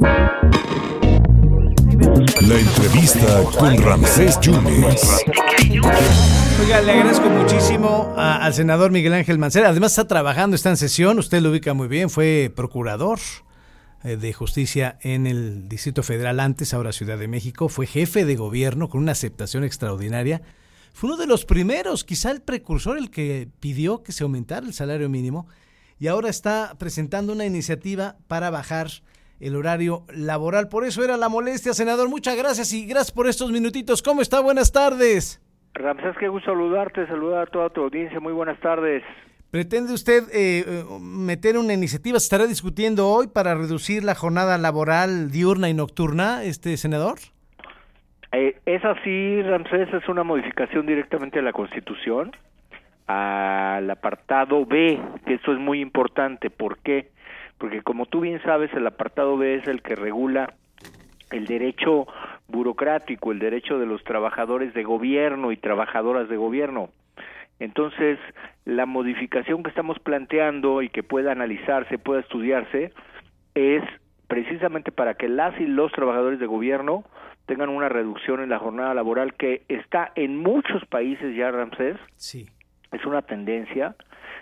La entrevista con Ramsés Yunes. Oiga, le agradezco muchísimo al senador Miguel Ángel Mancera. Además está trabajando, está en sesión, usted lo ubica muy bien, fue procurador eh, de justicia en el Distrito Federal antes, ahora Ciudad de México, fue jefe de gobierno con una aceptación extraordinaria. Fue uno de los primeros, quizá el precursor, el que pidió que se aumentara el salario mínimo y ahora está presentando una iniciativa para bajar el horario laboral. Por eso era la molestia, senador. Muchas gracias y gracias por estos minutitos. ¿Cómo está? Buenas tardes. Ramsés, qué gusto saludarte, saludar a toda tu audiencia. Muy buenas tardes. ¿Pretende usted eh, eh, meter una iniciativa? ¿Se estará discutiendo hoy para reducir la jornada laboral diurna y nocturna, este senador? Eh, es así, Ramsés, es una modificación directamente a la Constitución, al apartado B, que eso es muy importante. ¿Por qué? Porque como tú bien sabes, el apartado B es el que regula el derecho burocrático, el derecho de los trabajadores de gobierno y trabajadoras de gobierno. Entonces, la modificación que estamos planteando y que pueda analizarse, pueda estudiarse, es precisamente para que las y los trabajadores de gobierno tengan una reducción en la jornada laboral que está en muchos países ya, Ramsés, Sí. es una tendencia,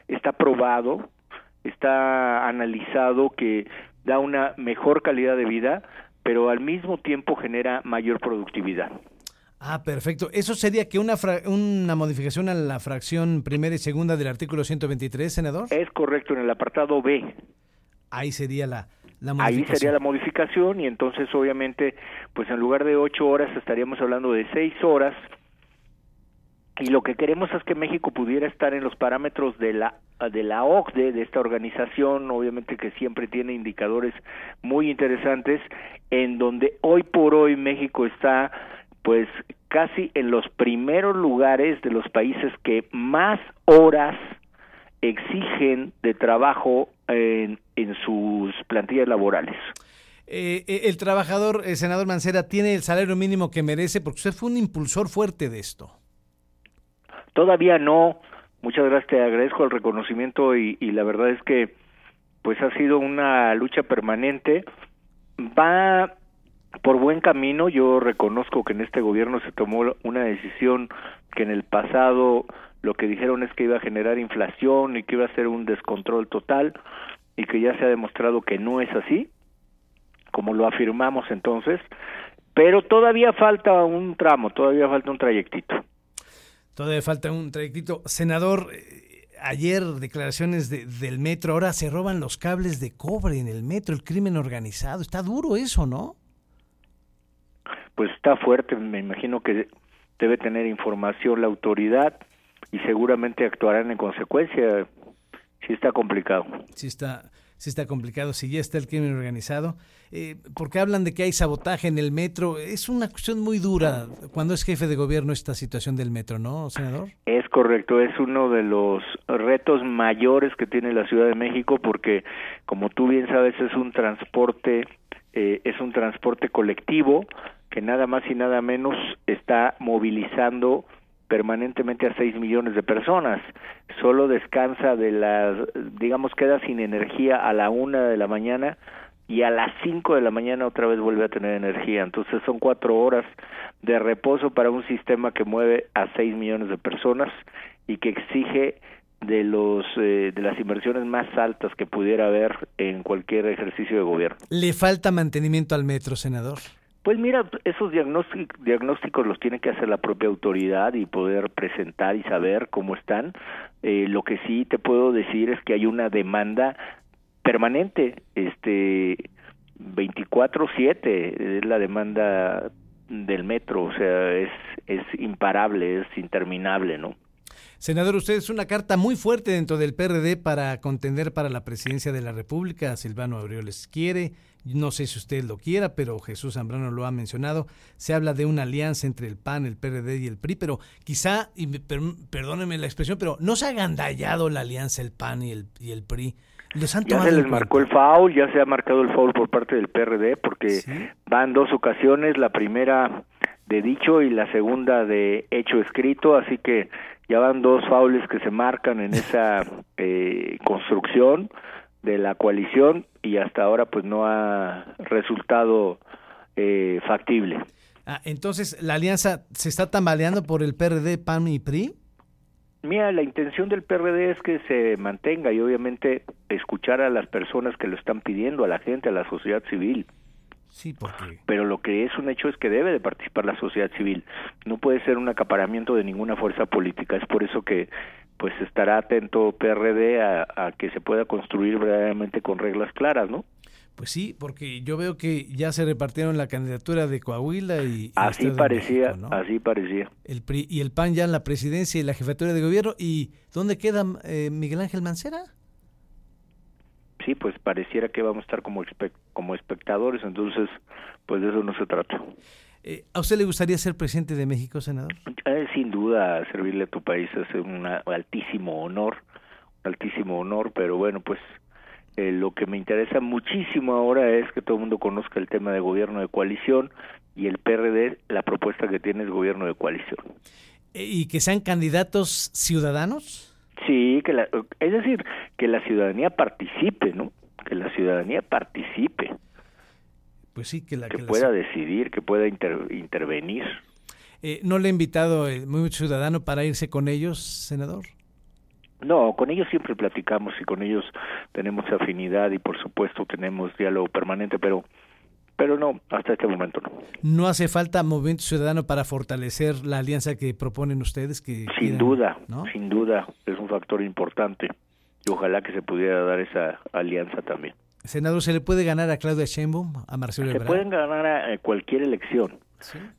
está probado, está analizado que da una mejor calidad de vida, pero al mismo tiempo genera mayor productividad. Ah, perfecto. Eso sería que una, fra- una modificación a la fracción primera y segunda del artículo 123, senador. Es correcto en el apartado B. Ahí sería la, la Ahí modificación. sería la modificación y entonces obviamente pues en lugar de ocho horas estaríamos hablando de seis horas y lo que queremos es que México pudiera estar en los parámetros de la de la OCDE, de esta organización, obviamente que siempre tiene indicadores muy interesantes, en donde hoy por hoy México está pues casi en los primeros lugares de los países que más horas exigen de trabajo en, en sus plantillas laborales. Eh, eh, el trabajador, el senador Mancera, tiene el salario mínimo que merece porque usted fue un impulsor fuerte de esto. Todavía no. Muchas gracias, te agradezco el reconocimiento y, y la verdad es que pues ha sido una lucha permanente. Va por buen camino. Yo reconozco que en este gobierno se tomó una decisión que en el pasado lo que dijeron es que iba a generar inflación y que iba a ser un descontrol total y que ya se ha demostrado que no es así, como lo afirmamos entonces, pero todavía falta un tramo, todavía falta un trayectito. Todavía falta un trayectito. Senador, eh, ayer declaraciones de- del metro, ahora se roban los cables de cobre en el metro, el crimen organizado. Está duro eso, ¿no? Pues está fuerte, me imagino que debe tener información la autoridad y seguramente actuarán en consecuencia. Sí está complicado. Sí está, sí está complicado, si ya está el crimen organizado. Eh, porque hablan de que hay sabotaje en el metro. Es una cuestión muy dura cuando es jefe de gobierno esta situación del metro, ¿no, senador? Es correcto, es uno de los retos mayores que tiene la Ciudad de México porque, como tú bien sabes, es un transporte, eh, es un transporte colectivo que nada más y nada menos está movilizando permanentemente a 6 millones de personas. Solo descansa de las, digamos, queda sin energía a la una de la mañana y a las 5 de la mañana otra vez vuelve a tener energía. Entonces son cuatro horas de reposo para un sistema que mueve a 6 millones de personas y que exige de los eh, de las inversiones más altas que pudiera haber en cualquier ejercicio de gobierno. ¿Le falta mantenimiento al metro, senador? Pues mira, esos diagnóstic- diagnósticos los tiene que hacer la propia autoridad y poder presentar y saber cómo están. Eh, lo que sí te puedo decir es que hay una demanda permanente, este 24/7 es la demanda del metro, o sea, es es imparable, es interminable, ¿no? Senador, usted es una carta muy fuerte dentro del PRD para contender para la presidencia de la República. Silvano Aureoles quiere, no sé si usted lo quiera, pero Jesús Zambrano lo ha mencionado. Se habla de una alianza entre el PAN, el PRD y el PRI, pero quizá, y per- perdóneme la expresión, pero no se ha agandallado la alianza el PAN y el, y el PRI. Los han Ya se les marcó el foul, ya se ha marcado el foul por parte del PRD porque Sí. van dos ocasiones, la primera de dicho y la segunda de hecho escrito, así que ya van dos faules que se marcan en esa eh, construcción. de la coalición y hasta ahora pues no ha resultado eh, factible. Ah, entonces, ¿la alianza se está tambaleando por el PRD, PAN y PRI? Mira, la intención del PRD es que se mantenga y obviamente escuchar a las personas que lo están pidiendo, a la gente, a la sociedad civil. Sí, porque... Pero lo que es un hecho es que debe de participar la sociedad civil. No puede ser un acaparamiento de ninguna fuerza política. Es por eso que pues estará atento PRD a, a que se pueda construir verdaderamente con reglas claras, ¿no? Pues sí, porque yo veo que ya se repartieron la candidatura de Coahuila y... así parecía, así parecía. El PRI y el PAN ya en la presidencia y la jefatura de gobierno. ¿Y dónde queda eh, Miguel Ángel Mancera? Sí, pues pareciera que vamos a estar como, como espectadores, entonces pues de eso no se trata. Eh, ¿A usted le gustaría ser presidente de México, senador? Eh, sin duda, servirle a tu país es un altísimo honor, un altísimo honor, pero bueno, pues eh, lo que me interesa muchísimo ahora es que todo el mundo conozca el tema de gobierno de coalición y el PRD, la propuesta que tiene es gobierno de coalición. ¿Y que sean candidatos ciudadanos? Sí, que la, es decir, que la ciudadanía participe, ¿no? Que la ciudadanía participe. Pues sí, que la que, pueda decidir, que pueda intervenir. Eh, ¿No le he invitado el muy ciudadano para irse con ellos, senador? No, con ellos siempre platicamos y con ellos tenemos afinidad y por supuesto tenemos diálogo permanente, pero pero no, hasta este momento no. ¿No hace falta movimiento ciudadano para fortalecer la alianza que proponen ustedes? Que sin duda, sin duda, es un factor importante y ojalá que se pudiera dar esa alianza también. Senador, ¿se le puede ganar a Claudia Sheinbaum, a Marcelo Se pueden ganar a cualquier elección.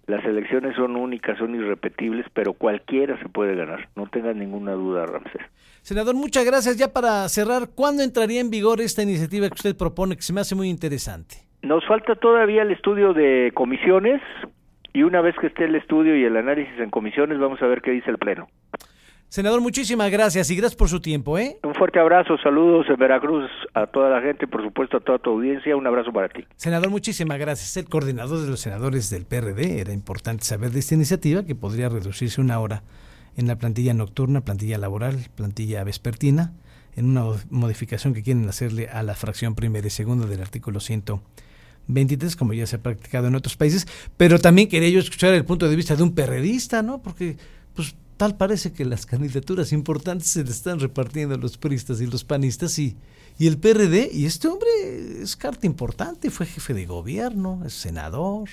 Las elecciones son únicas, son irrepetibles, pero cualquiera se puede ganar. No tengas ninguna duda, Ramsés. Senador, muchas gracias. Ya para cerrar, ¿cuándo entraría en vigor esta iniciativa que usted propone, que se me hace muy interesante? Nos falta todavía el estudio de comisiones y una vez que esté el estudio y el análisis en comisiones, vamos a ver qué dice el Pleno. Senador, muchísimas gracias y gracias por su tiempo. ¿eh? Un fuerte abrazo, saludos en Veracruz a toda la gente, por supuesto a toda tu audiencia. Un abrazo para ti. Senador, muchísimas gracias. El coordinador de los senadores del PRD. Era importante saber de esta iniciativa que podría reducirse una hora en la plantilla nocturna, plantilla laboral, plantilla vespertina, en una modificación que quieren hacerle a la fracción primera y segunda del artículo 123, como ya se ha practicado en otros países. Pero también quería yo escuchar el punto de vista de un perredista, ¿no? Porque, pues Tal parece que las candidaturas importantes se le están repartiendo a los puristas y los panistas y, y el PRD, y este hombre es carta importante, fue jefe de gobierno, es senador,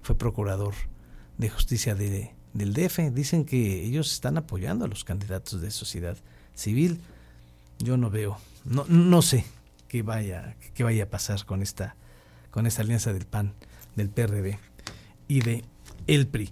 fue procurador de justicia de, del DF. Dicen que ellos están apoyando a los candidatos de sociedad civil. Yo no veo, no, no sé qué vaya, qué vaya a pasar con esta, con esta alianza del PAN, del PRD y de el PRI.